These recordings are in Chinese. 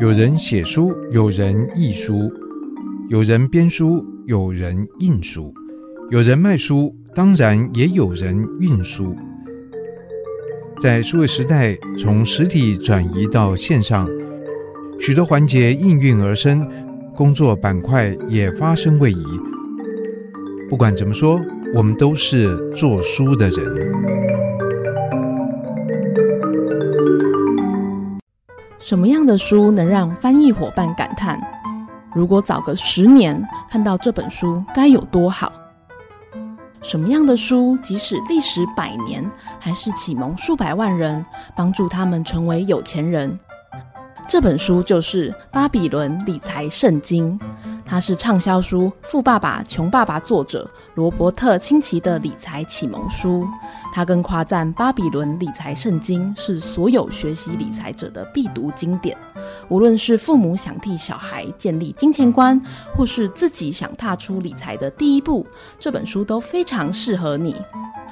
有人写书，有人译书，有人编书，有人印书，有人卖书，当然也有人运输。在数位时代，从实体转移到线上，许多环节应运而生，工作板块也发生位移。不管怎么说，我们都是做书的人。什么样的书能让翻译伙伴感叹：如果早个十年看到这本书该有多好？什么样的书即使历时百年，还是启蒙数百万人，帮助他们成为有钱人？这本书就是《巴比伦理财圣经》。它是畅销书《富爸爸穷爸爸》作者罗伯特清崎的理财启蒙书。他更夸赞《巴比伦理财圣经》是所有学习理财者的必读经典。无论是父母想替小孩建立金钱观，或是自己想踏出理财的第一步，这本书都非常适合你。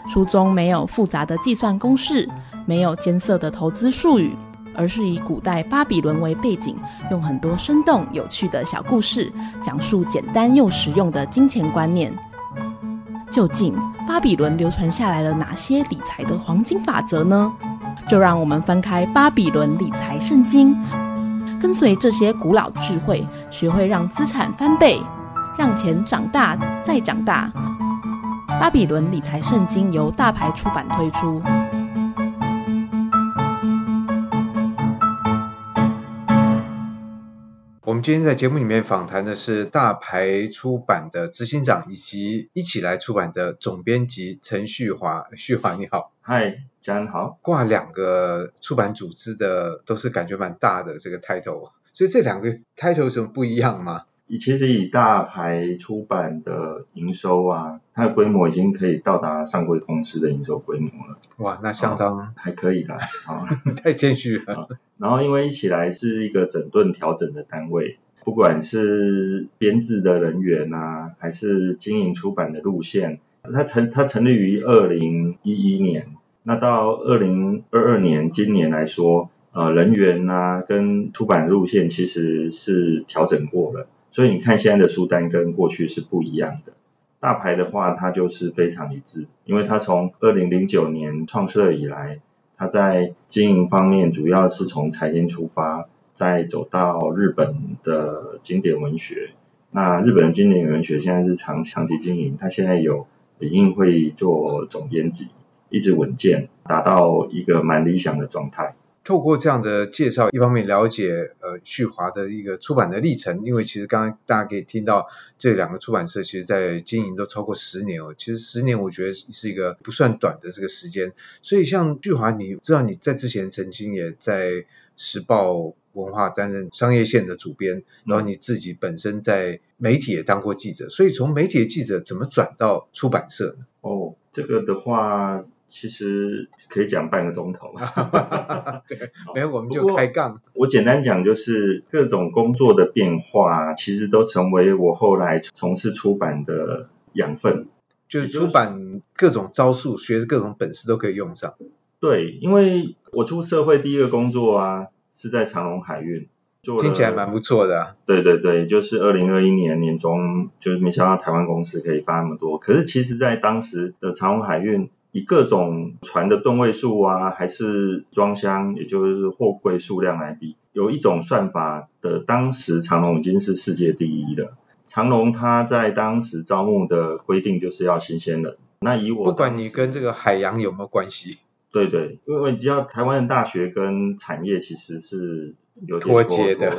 书中没有复杂的计算公式，没有艰涩的投资术语。而是以古代巴比伦为背景，用很多生动有趣的小故事，讲述简单又实用的金钱观念。究竟巴比伦流传下来了哪些理财的黄金法则呢？就让我们翻开《巴比伦理财圣经》，跟随这些古老智慧，学会让资产翻倍，让钱长大再长大。《巴比伦理财圣经》由大牌出版推出。们今天在节目里面访谈的是大牌出版的执行长，以及一起来出版的总编辑陈旭华。旭华你好，嗨，家人好。挂两个出版组织的都是感觉蛮大的这个 title，所以这两个 title 有什么不一样吗？其实以大牌出版的营收啊，它的规模已经可以到达上柜公司的营收规模了。哇，那相当、哦、还可以啦。啊，太谦虚了、哦。然后因为一起来是一个整顿调整的单位，不管是编制的人员啊，还是经营出版的路线，它成它成立于二零一一年，那到二零二二年今年来说，呃，人员啊跟出版路线其实是调整过了。所以你看现在的书单跟过去是不一样的。大牌的话，它就是非常一致，因为它从二零零九年创设以来，它在经营方面主要是从财经出发，再走到日本的经典文学。那日本的经典文学现在是长长期经营，它现在有李应会做总编辑，一直稳健，达到一个蛮理想的状态。透过这样的介绍，一方面了解呃旭华的一个出版的历程，因为其实刚刚大家可以听到这两个出版社其实在经营都超过十年哦，其实十年我觉得是一个不算短的这个时间。所以像旭华，你知道你在之前曾经也在时报文化担任商业线的主编，然后你自己本身在媒体也当过记者，所以从媒体的记者怎么转到出版社呢？哦，这个的话。其实可以讲半个钟头。对，没有我们就开杠。我简单讲，就是各种工作的变化，其实都成为我后来从事出版的养分。就是出版各种招数，学各种本事都可以用上。对，因为我出社会第一个工作啊，是在长隆海运，听起来蛮不错的啊。对对对，就是二零二一年年中，就是没想到台湾公司可以发那么多。可是其实在当时的长荣海运。以各种船的吨位数啊，还是装箱，也就是货柜数量来比，有一种算法的，当时长隆已经是世界第一了。长隆它在当时招募的规定就是要新鲜人。那以我不管你跟这个海洋有没有关系，对对，因为你知道台湾的大学跟产业其实是有点脱节的。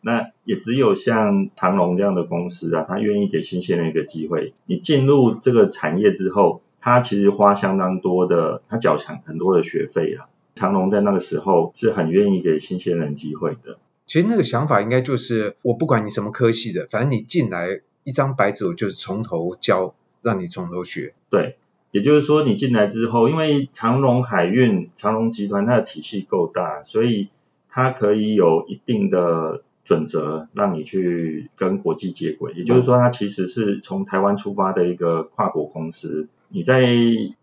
那也只有像长隆这样的公司啊，他愿意给新鲜人一个机会。你进入这个产业之后。他其实花相当多的，他缴强很多的学费啊。长隆在那个时候是很愿意给新鲜人机会的。其实那个想法应该就是，我不管你什么科系的，反正你进来一张白纸，我就是从头教，让你从头学。对，也就是说你进来之后，因为长隆海运、长隆集团它的体系够大，所以它可以有一定的准则，让你去跟国际接轨。也就是说，它其实是从台湾出发的一个跨国公司。你在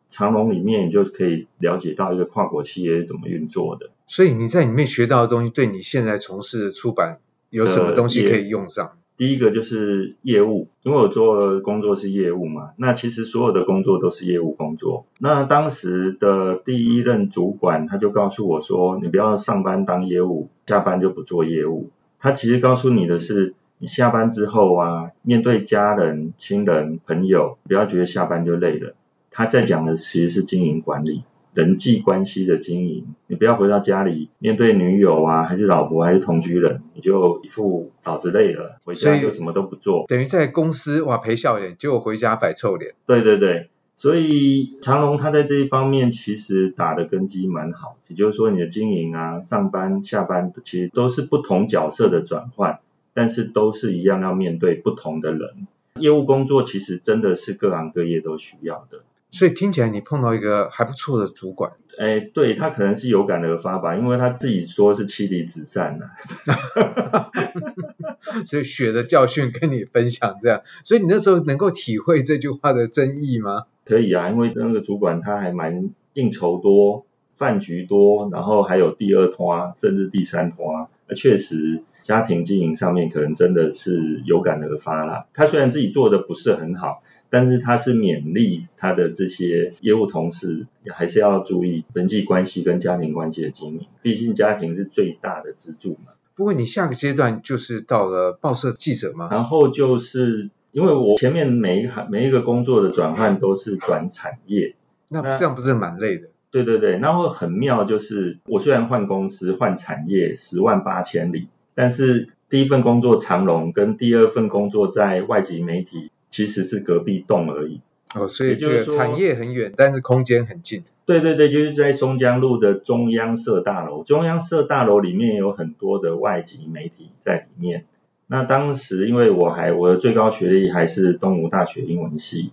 长隆里面，你就可以了解到一个跨国企业怎么运作的。所以你在里面学到的东西，对你现在从事的出版有什么东西可以用上？第一个就是业务，因为我做的工作是业务嘛，那其实所有的工作都是业务工作。那当时的第一任主管他就告诉我说，你不要上班当业务，下班就不做业务。他其实告诉你的是，你下班之后啊，面对家人、亲人、朋友，不要觉得下班就累了。他在讲的其实是经营管理。人际关系的经营，你不要回到家里面对女友啊，还是老婆，还是同居人，你就一副老子累了，回家就什么都不做，等于在公司哇陪笑脸，结果回家摆臭脸。对对对，所以长隆他在这一方面其实打的根基蛮好，也就是说你的经营啊，上班下班其实都是不同角色的转换，但是都是一样要面对不同的人。业务工作其实真的是各行各业都需要的。所以听起来你碰到一个还不错的主管，哎，对，他可能是有感而发吧，因为他自己说是妻离子散了，所以血的教训跟你分享这样，所以你那时候能够体会这句话的真意吗？可以啊，因为那个主管他还蛮应酬多，饭局多，然后还有第二拖，甚至第三拖，那确实家庭经营上面可能真的是有感而发啦。他虽然自己做的不是很好。但是他是勉励他的这些业务同事，还是要注意人际关系跟家庭关系的经营，毕竟家庭是最大的支柱嘛。不过你下个阶段就是到了报社记者吗？然后就是因为我前面每一行每一个工作的转换都是转产业，那这样不是蛮累的？对对对，然后很妙就是我虽然换公司换产业十万八千里，但是第一份工作长隆跟第二份工作在外籍媒体。其实是隔壁栋而已。哦，所以这个产业很远，但是空间很近。对对对，就是在松江路的中央社大楼。中央社大楼里面有很多的外籍媒体在里面。那当时因为我还我的最高学历还是东吴大学英文系，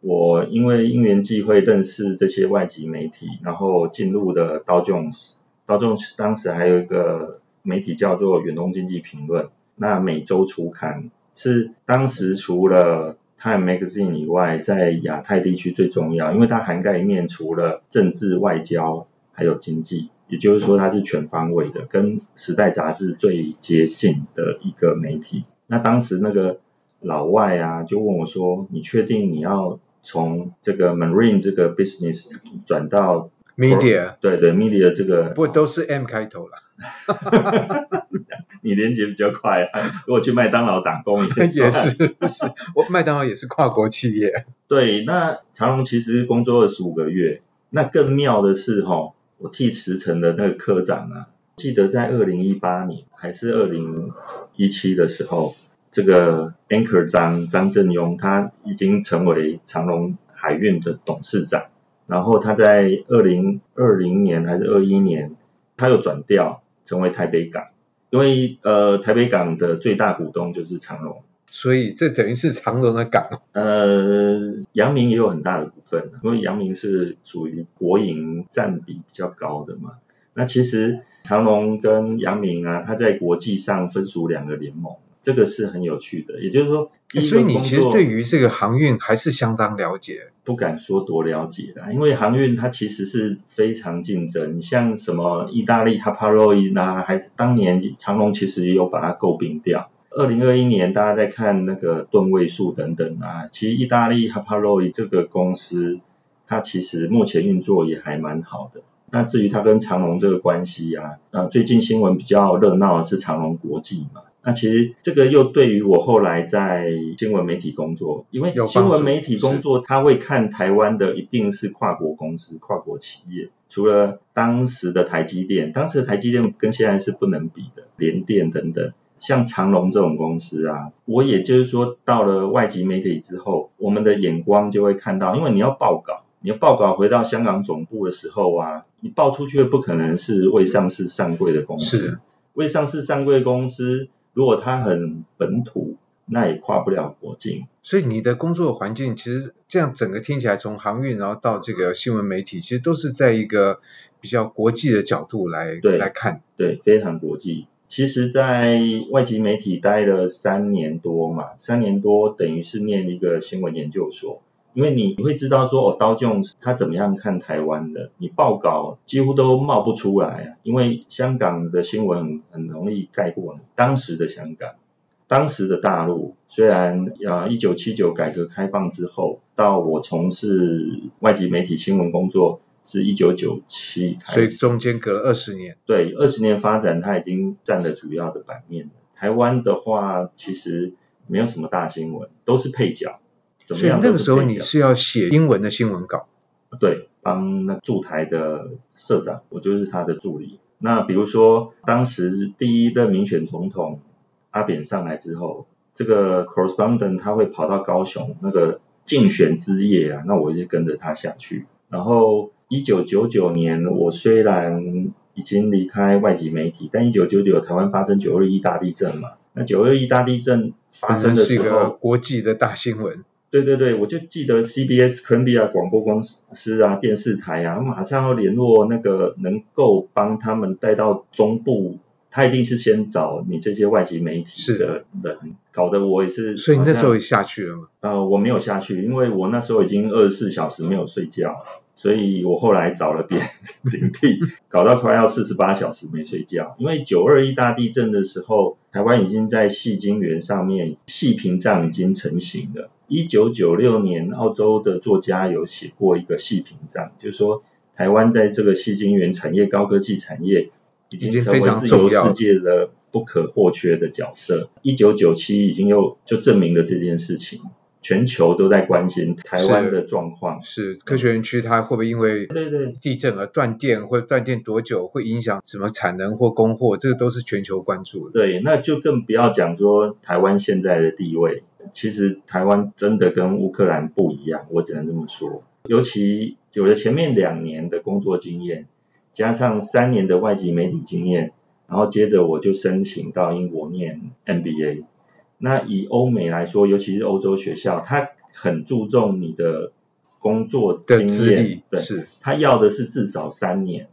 我因为因缘际会认识这些外籍媒体，然后进入的 Dow Jones。Dow Jones 当时还有一个媒体叫做远东经济评论，那每周出刊。是当时除了 Time Magazine 以外，在亚太地区最重要，因为它涵盖面除了政治、外交，还有经济，也就是说它是全方位的，跟时代杂志最接近的一个媒体。那当时那个老外啊，就问我说：“你确定你要从这个 Marine 这个 business 转到 Media？” 对对，Media 这个不都是 M 开头了？你连接比较快啊！如果去麦当劳打工也是，也是，是，我麦当劳也是跨国企业。对，那长隆其实工作二十五个月。那更妙的是哈，我替驰骋的那个科长啊，记得在二零一八年还是二零一七的时候，这个 Anchor 张张正庸他已经成为长隆海运的董事长，然后他在二零二零年还是二一年，他又转调成为台北港。因为呃，台北港的最大股东就是长荣，所以这等于是长荣的港。呃，阳明也有很大的股份，因为阳明是属于国营占比比较高的嘛。那其实长荣跟阳明啊，它在国际上分属两个联盟。这个是很有趣的，也就是说，所以你其实对于这个航运还是相当了解，不敢说多了解啦，因为航运它其实是非常竞争，像什么意大利哈帕洛伊啦，还当年长隆其实也有把它购并掉。二零二一年大家在看那个吨位数等等啊，其实意大利哈帕洛伊这个公司，它其实目前运作也还蛮好的。那至于它跟长隆这个关系啊，啊最近新闻比较热闹的是长隆国际嘛。那其实这个又对于我后来在新闻媒体工作，因为新闻媒体工作他会看台湾的一定是跨国公司、跨国企业，除了当时的台积电，当时的台积电跟现在是不能比的，联电等等，像长隆这种公司啊，我也就是说到了外籍媒体之后，我们的眼光就会看到，因为你要报稿，你要报稿回到香港总部的时候啊，你报出去的不可能是未上市上柜的公司，是未上市上柜公司。如果它很本土，那也跨不了国境。所以你的工作环境其实这样整个听起来，从航运然后到这个新闻媒体，其实都是在一个比较国际的角度来来看。对，非常国际。其实，在外籍媒体待了三年多嘛，三年多等于是念一个新闻研究所，因为你会知道说哦，道琼斯他怎么样看台湾的，你报稿几乎都冒不出来啊，因为香港的新闻很很容易盖过你当时的香港。当时的大陆虽然啊，一九七九改革开放之后，到我从事外籍媒体新闻工作是一九九七，所以中间隔了二十年。对，二十年发展，它已经占了主要的版面。台湾的话，其实没有什么大新闻，都是配角。怎么样？所以那个时候你是要写英文的新闻稿？对，帮那驻台的社长，我就是他的助理。那比如说，当时第一任民选总统。阿扁上来之后，这个 correspondent 他会跑到高雄那个竞选之夜啊，那我就跟着他下去。然后一九九九年，我虽然已经离开外籍媒体，但一九九九台湾发生九二一大地震嘛，那九二一大地震发生的时候，是一个国际的大新闻。对对对，我就记得 CBS Columbia 广播公司啊，电视台啊，马上要联络那个能够帮他们带到中部。他一定是先找你这些外籍媒体的人，搞得我也是。所以你那时候也下去了吗？呃，我没有下去，因为我那时候已经二十四小时没有睡觉，所以我后来找了别人顶替，搞到快要四十八小时没睡觉。因为九二一大地震的时候，台湾已经在细晶圆上面细屏障已经成型了。一九九六年，澳洲的作家有写过一个细屏障，就是说台湾在这个细晶圆产业、高科技产业。已经成为自由世界的不可或缺的角色。一九九七已经又就证明了这件事情，全球都在关心台湾的状况。是，是科学园区它会不会因为对对地震而断电，或者断电多久会影响什么产能或供货？这个都是全球关注的。对，那就更不要讲说台湾现在的地位。其实台湾真的跟乌克兰不一样，我只能这么说。尤其有了前面两年的工作经验。加上三年的外籍媒体经验，然后接着我就申请到英国念 MBA。那以欧美来说，尤其是欧洲学校，他很注重你的工作经验，对，是，他要的是至少三年，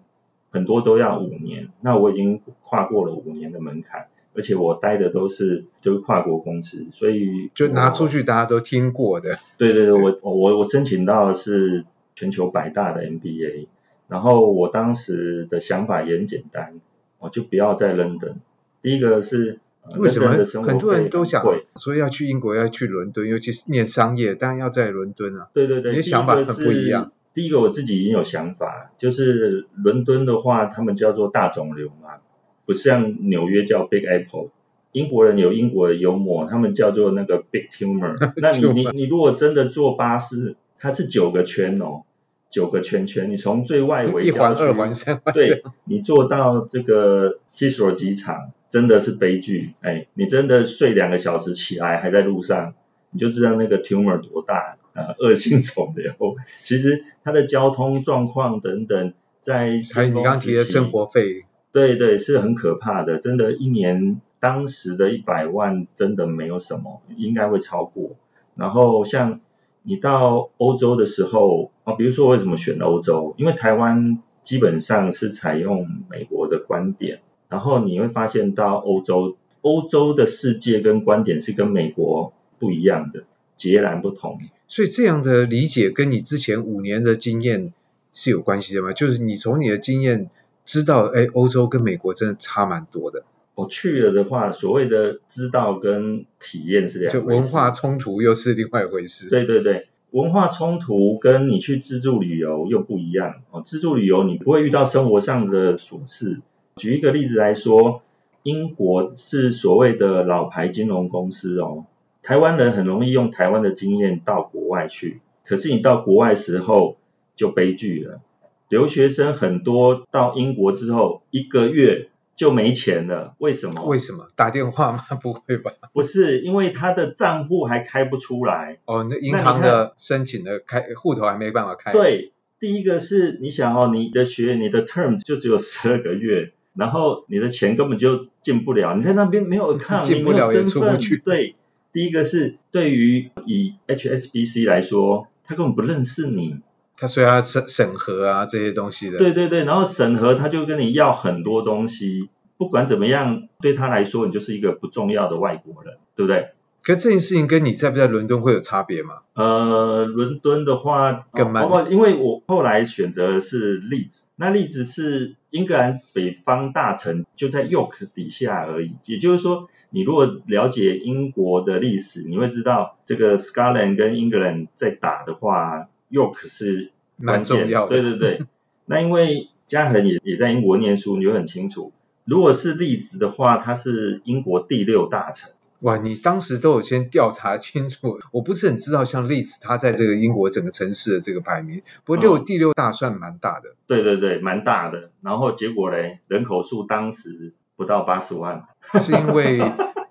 很多都要五年。那我已经跨过了五年的门槛，而且我待的都是就是跨国公司，所以就拿出去大家都听过的。对对对，我我我申请到的是全球百大的 MBA。然后我当时的想法也很简单，我就不要在伦敦。第一个是为什么很多人都想说要去英国，要去伦敦，尤其是念商业，当然要在伦敦啊。对对对，你的想法很不一样。第一个我自己已经有想法，就是伦敦的话，他们叫做大肿瘤嘛，不像纽约叫 Big Apple。英国人有英国的幽默，他们叫做那个 Big Tumor。那你你你如果真的坐巴士，它是九个圈哦。九个圈圈，你从最外围一环、二环、三环，对，你坐到这个 Heathrow 机场，真的是悲剧。哎，你真的睡两个小时起来还在路上，你就知道那个 tumor 多大呃，恶性肿瘤。其实它的交通状况等等，在还有你刚提的生活费，对对，是很可怕的。真的，一年当时的一百万真的没有什么，应该会超过。然后像。你到欧洲的时候啊，比如说为什么选欧洲？因为台湾基本上是采用美国的观点，然后你会发现到欧洲，欧洲的世界跟观点是跟美国不一样的，截然不同。所以这样的理解跟你之前五年的经验是有关系的吗？就是你从你的经验知道，哎，欧洲跟美国真的差蛮多的。我去了的话，所谓的知道跟体验是两回事。就文化冲突又是另外一回事。对对对，文化冲突跟你去自助旅游又不一样。哦，自助旅游你不会遇到生活上的琐事。举一个例子来说，英国是所谓的老牌金融公司哦，台湾人很容易用台湾的经验到国外去，可是你到国外时候就悲剧了。留学生很多到英国之后一个月。就没钱了，为什么？为什么？打电话吗？不会吧？不是，因为他的账户还开不出来。哦，那银行的申请的开户头还没办法开。对，第一个是你想哦，你的学你的 term 就只有十二个月，然后你的钱根本就进不了，你在那边没有 account，进不了也出不去。对，第一个是对于以 HSBC 来说，他根本不认识你。他说要审审核啊这些东西的，对对对，然后审核他就跟你要很多东西，不管怎么样，对他来说你就是一个不重要的外国人，对不对？可是这件事情跟你在不在伦敦会有差别吗？呃，伦敦的话更慢，哦，因为我后来选择的是利兹，那利兹是英格兰北方大城，就在 York 底下而已。也就是说，你如果了解英国的历史，你会知道这个 Scotland 跟 England 在打的话，York 是蛮重要的。对对对，那因为嘉恒也也在英国念书，你就很清楚。如果是利兹的话，它是英国第六大城。哇，你当时都有先调查清楚，我不是很知道像利兹它在这个英国整个城市的这个排名，不过六、嗯、第六大算蛮大的。对对对，蛮大的。然后结果嘞，人口数当时不到八十万，是因为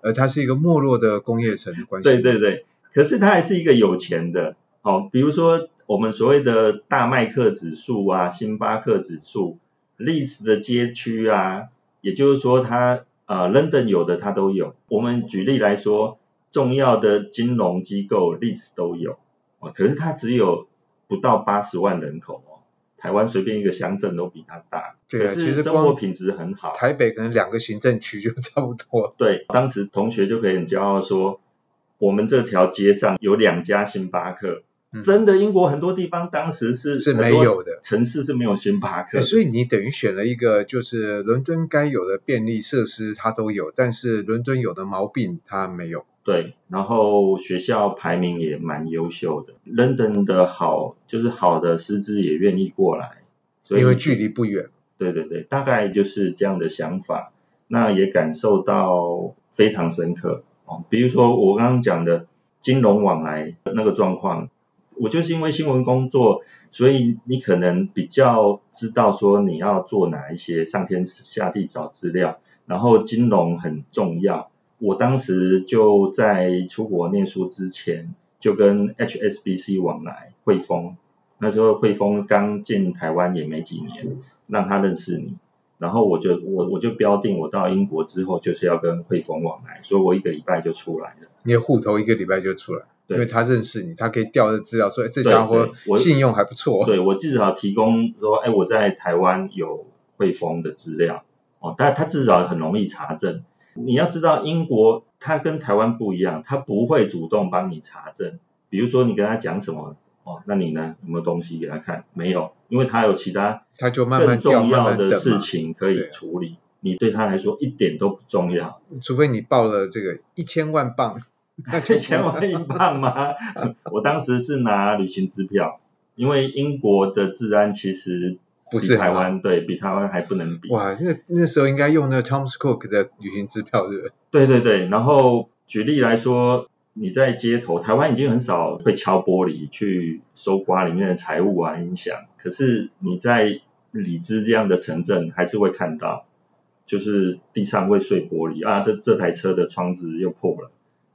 呃它是一个没落的工业城的关系。对对对，可是它还是一个有钱的哦，比如说我们所谓的大麦克指数啊、星巴克指数、利兹的街区啊，也就是说它。啊、呃，London 有的它都有。我们举例来说，重要的金融机构 Leeds 都有，哦，可是它只有不到八十万人口哦。台湾随便一个乡镇都比它大。对啊，其实生活品质很好。台北可能两个行政区就差不多。对，当时同学就可以很骄傲说，我们这条街上有两家星巴克。真的，英国很多地方当时是是没有的，城市是没有星巴克，所以你等于选了一个，就是伦敦该有的便利设施它都有，但是伦敦有的毛病它没有。对，然后学校排名也蛮优秀的，London 的好就是好的师资也愿意过来，所以因为距离不远。对对对，大概就是这样的想法，那也感受到非常深刻哦。比如说我刚刚讲的金融往来那个状况。我就是因为新闻工作，所以你可能比较知道说你要做哪一些上天下地找资料，然后金融很重要。我当时就在出国念书之前，就跟 HSBC 往来汇丰，那时候汇丰刚进台湾也没几年，让他认识你，然后我就我我就标定我到英国之后就是要跟汇丰往来，所以我一个礼拜就出来了。你的户头一个礼拜就出来。因为他认识你，他可以调的资料说，哎，这家伙信用还不错。对，我至少提供说，哎，我在台湾有汇丰的资料，哦，但他至少很容易查证。你要知道，英国他跟台湾不一样，他不会主动帮你查证。比如说你跟他讲什么，哦，那你呢，有没有东西给他看？没有，因为他有其他他就慢慢重要的事情可以处理。你对他来说一点都不重要，除非你报了这个一千万镑。一千万英镑吗？我当时是拿旅行支票，因为英国的治安其实不是台湾，对，比台湾还不能比。哇，那那时候应该用那个 Thomas Cook 的旅行支票，对不对？对对对，然后举例来说，你在街头，台湾已经很少会敲玻璃去搜刮里面的财物啊、音响，可是你在里兹这样的城镇还是会看到，就是地上会碎玻璃啊，这这台车的窗子又破了。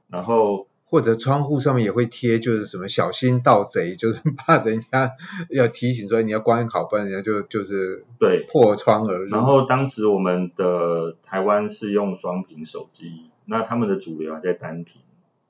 然后或者窗户上面也会贴，就是什么小心盗贼，就是怕人家要提醒说你要关好，不然人家就就是对破窗而入。然后当时我们的台湾是用双屏手机，那他们的主流还在单屏，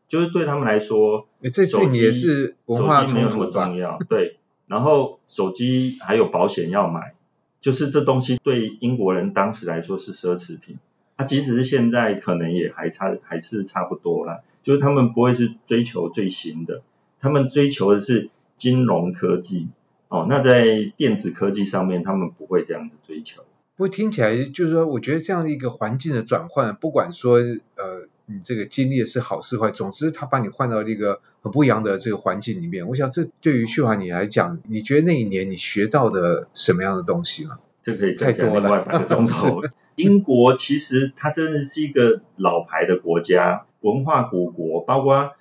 就是对他们来说，这对你也是文化没有那么重要，对。然后手机还有保险要买，就是这东西对英国人当时来说是奢侈品。那、啊、即使是现在，可能也还差，还是差不多啦。就是他们不会是追求最新的，他们追求的是金融科技。哦，那在电子科技上面，他们不会这样的追求。不过听起来就是说，我觉得这样的一个环境的转换，不管说呃你这个经历的是好是坏，总之他把你换到一个很不一样的这个环境里面。我想这对于旭华你来讲，你觉得那一年你学到的什么样的东西吗？这可以再讲另外半个钟头。英国其实它真的是一个老牌的国家，文化古国，包括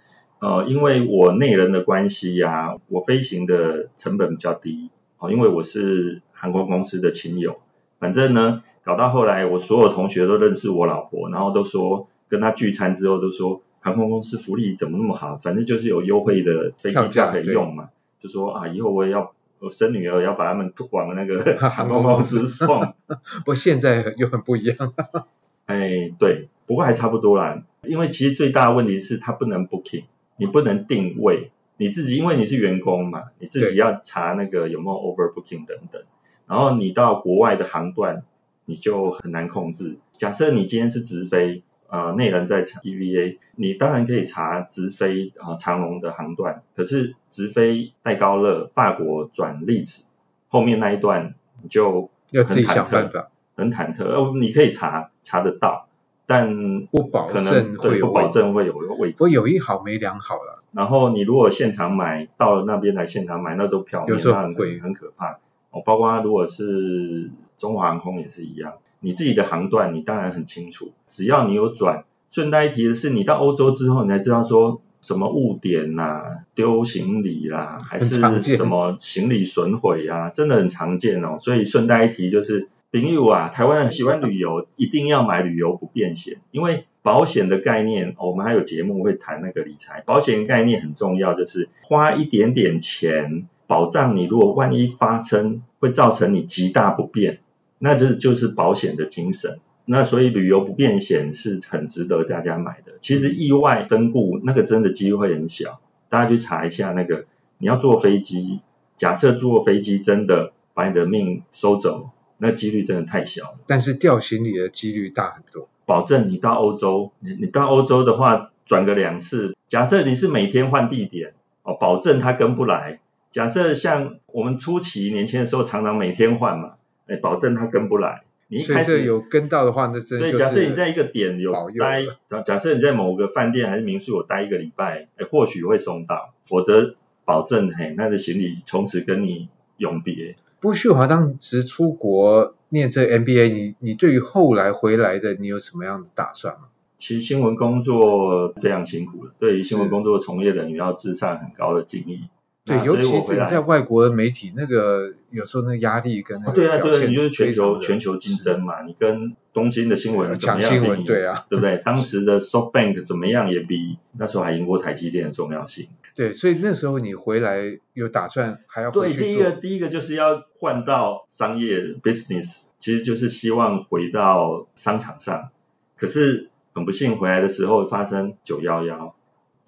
呃，因为我内人的关系呀、啊，我飞行的成本比较低，哦，因为我是航空公司的亲友，反正呢，搞到后来我所有同学都认识我老婆，然后都说跟他聚餐之后都说航空公司福利怎么那么好，反正就是有优惠的飞机票可以用嘛，就说啊，以后我也要。我生女儿要把他们往那个 航空公司送，不过现在又很不一样。哎，对，不过还差不多啦。因为其实最大的问题是它不能 booking，你不能定位，你自己因为你是员工嘛，你自己要查那个有没有 overbooking 等等。然后你到国外的航段，你就很难控制。假设你今天是直飞，呃内人在查 EVA，你当然可以查直飞啊、呃、长龙的航段，可是直飞戴高乐法国转历史后面那一段你就要自己想办法，很忐忑。哦，你可以查查得到，但不保证会有不保证会有位置。我有一好没两好了。然后你如果现场买到了那边来现场买，那都票面，那很贵，很可怕。哦，包括如果是中华航空也是一样，你自己的航段你当然很清楚，只要你有转。顺带一提的是，你到欧洲之后，你才知道说什么误点呐、啊、丢行李啦、啊，还是什么行李损毁啊，真的很常见哦。所以顺带一提就是，朋友啊，台湾人喜欢旅游，一定要买旅游不便险，因为保险的概念，我们还有节目会谈那个理财，保险概念很重要，就是花一点点钱。保障你，如果万一发生，会造成你极大不便，那这就是保险的精神。那所以旅游不便险是很值得大家买的。其实意外身故那个真的机会很小，大家去查一下那个，你要坐飞机，假设坐飞机真的把你的命收走，那几率真的太小了。但是掉行李的几率大很多。保证你到欧洲，你你到欧洲的话转个两次，假设你是每天换地点，哦，保证他跟不来。假设像我们初期年轻的时候，常常每天换嘛，哎，保证他跟不来。你一开始有跟到的话，那真的。对，假设你在一个点有待，假设你在某个饭店还是民宿有待一个礼拜，哎，或许会送到，否则保证嘿，那个行李从此跟你永别。不过旭华当时出国念这 MBA，你你对于后来回来的，你有什么样的打算吗？其实新闻工作非常辛苦的，对于新闻工作从业人员要自上很高的敬意。对，尤其是你在外国的媒体，那个有时候那个压力跟那个对啊，对啊，你就是全球全球竞争嘛，你跟东京的新闻怎么样？抢新闻，对啊，对不对？当时的 SoftBank 怎么样也比那时候还赢过台积电的重要性。对，所以那时候你回来有打算还要回去？对，第一个第一个就是要换到商业 business，其实就是希望回到商场上。可是很不幸回来的时候发生九幺幺。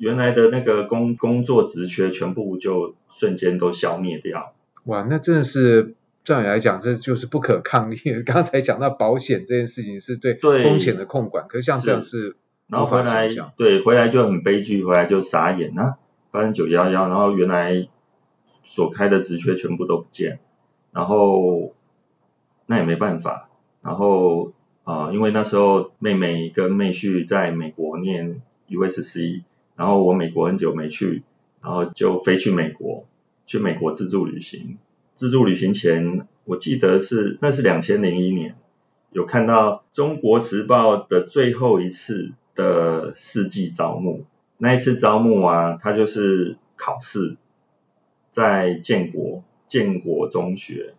原来的那个工工作职缺全部就瞬间都消灭掉。哇，那真的是照你来讲，这就是不可抗力。刚才讲到保险这件事情是对风险的控管，可是像这样是，然后回来对回来就很悲剧，回来就傻眼啊，发生九幺幺，然后原来所开的职缺全部都不见，然后那也没办法，然后啊、呃，因为那时候妹妹跟妹婿在美国念 USC。然后我美国很久没去，然后就飞去美国，去美国自助旅行。自助旅行前，我记得是那是两千零一年，有看到《中国时报》的最后一次的世纪招募。那一次招募啊，它就是考试，在建国建国中学。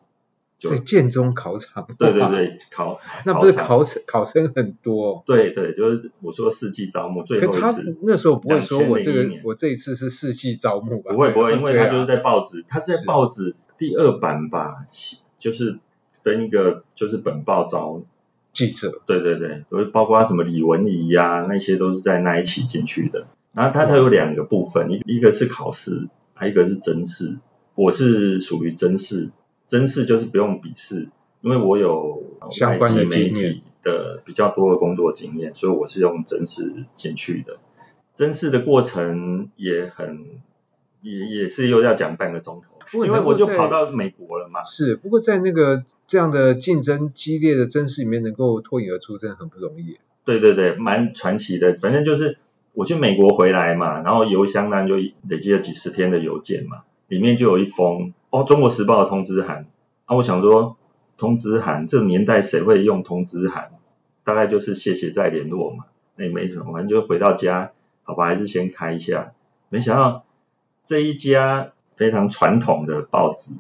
在建中考场，对对对，考那不是考生考生很多，对对，就是我说世纪招募最后一次，他那时候不会说我这个我这一次是世纪招募吧？不会不会，因为他就是在报纸，他是在报纸第二版吧，就是登一个就是本报招记者，对对对，包括什么李文怡呀，那些都是在那一期进去的。然后他他有两个部分，一一个是考试，还有一个是真试，我是属于真试。甄试就是不用笔试，因为我有相关的媒体的比较多的工作经验，所以我是用真试进去的。真试的过程也很，也也是又要讲半个钟头，因为我就跑到美国了嘛。是，不过在那个这样的竞争激烈的真试里面，能够脱颖而出，真的很不容易。对对对，蛮传奇的。反正就是我去美国回来嘛，然后邮箱呢就累积了几十天的邮件嘛，里面就有一封。哦，《中国时报》的通知函啊，我想说，通知函这个年代谁会用通知函？大概就是谢谢再联络嘛，那也没什么，反正就回到家，好吧，还是先开一下。没想到这一家非常传统的报纸，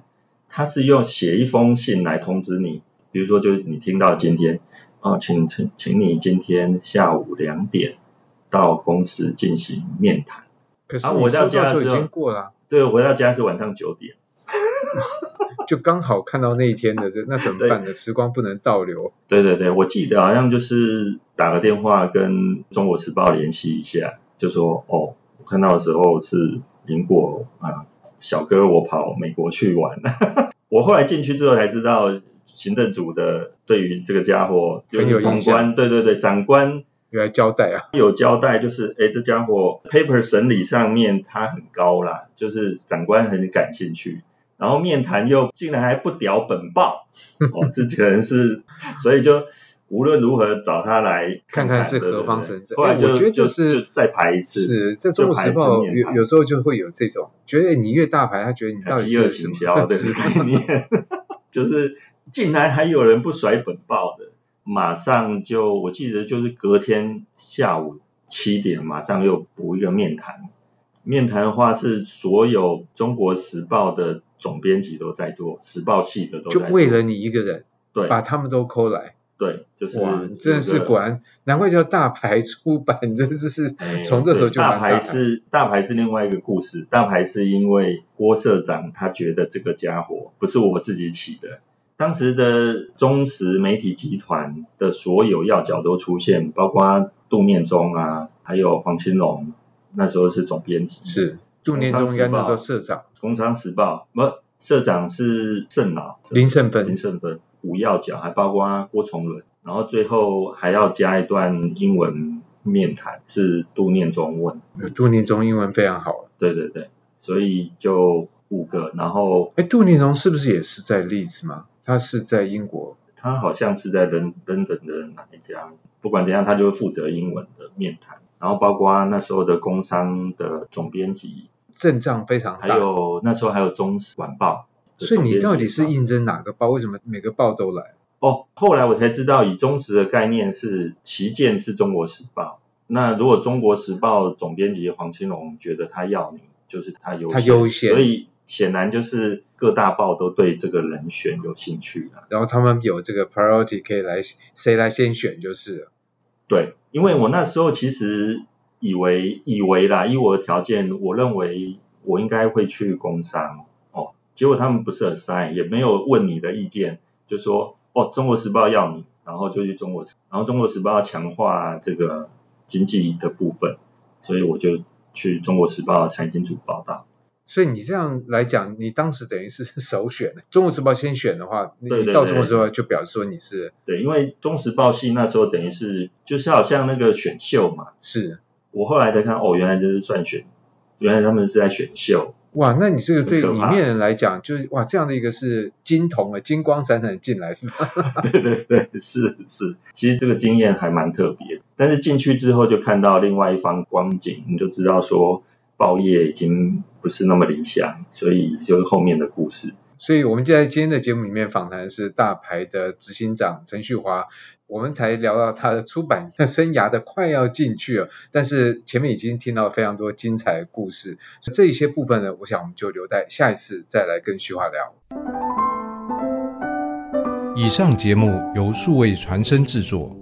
它是用写一封信来通知你，比如说，就你听到今天哦，请请请你今天下午两点到公司进行面谈。可是我到家的时候已经过了。对，我回到家是晚上九点。就刚好看到那一天的这，那怎么办呢？时光不能倒流。对对对，我记得好像就是打个电话跟中国时报联系一下，就说哦，我看到的时候是苹果啊，小哥我跑美国去玩。我后来进去之后才知道，行政组的对于这个家伙，就是长官，对对对，长官有来交代啊？有交代，就是哎，这家伙 paper 审理上面他很高啦，就是长官很感兴趣，然后面谈又竟然还不屌本报，哦，这可能是，所以就。无论如何找他来看看是何方神圣。后来我觉得就是再排一次。是这《中国时报》有有时候就会有这种，觉得你越大牌，他觉得你到底是什么？是概念，就是 竟然还有人不甩本报的，马上就我记得就是隔天下午七点，马上又补一个面谈。面谈的话是所有《中国时报》的总编辑都在做，时报系的都在做。就为了你一个人，对，把他们都抠来。对，就是哇，真的是果然，难怪叫大牌出版，真的是 从这时候就大牌是大牌是另外一个故事，大牌是因为郭社长他觉得这个家伙不是我自己起的，当时的中时媒体集团的所有要角都出现，包括杜念中啊，还有黄青龙，那时候是总编辑，是杜念中应该那时候社长，工商时报不，社长是盛老林盛芬，林盛芬。五要角还包括郭崇伦，然后最后还要加一段英文面谈，是杜念中问。杜念中英文非常好。对对对，所以就五个，然后。哎，杜念中是不是也是在例子吗？他是在英国。他好像是在伦敦的哪一家？不管怎样，他就会负责英文的面谈，然后包括那时候的工商的总编辑，阵仗非常大。还有那时候还有中时晚报。所以你到底是应征哪个报？为什么每个报都来？哦，后来我才知道，以中时的概念是旗舰是中国时报。那如果中国时报总编辑黄青龙觉得他要你，就是他优先。他优先。所以显然就是各大报都对这个人选有兴趣。然后他们有这个 priority 可以来，谁来先选就是了。对，因为我那时候其实以为以为啦，以我的条件，我认为我应该会去工商哦。结果他们不是很 sign，也没有问你的意见，就说哦，中国时报要你，然后就去中国，然后中国时报要强化这个经济的部分，所以我就去中国时报财经组报道。所以你这样来讲，你当时等于是 首选的，中国时报先选的话，你到中国时报就表示说你是对，因为中时报系那时候等于是就是好像那个选秀嘛，是我后来才看哦，原来就是算选，原来他们是在选秀。哇，那你这个对里面人来讲，就是哇，这样的一个是金童啊，金光闪闪进来是吗？对对对，是是，其实这个经验还蛮特别。但是进去之后就看到另外一方光景，你就知道说报业已经不是那么理想，所以就是后面的故事。所以我们就在今天的节目里面访谈的是大牌的执行长陈旭华。我们才聊到他的出版生涯的快要进去了，但是前面已经听到非常多精彩的故事，这一些部分呢，我想我们就留待下一次再来跟旭华聊。以上节目由数位传声制作。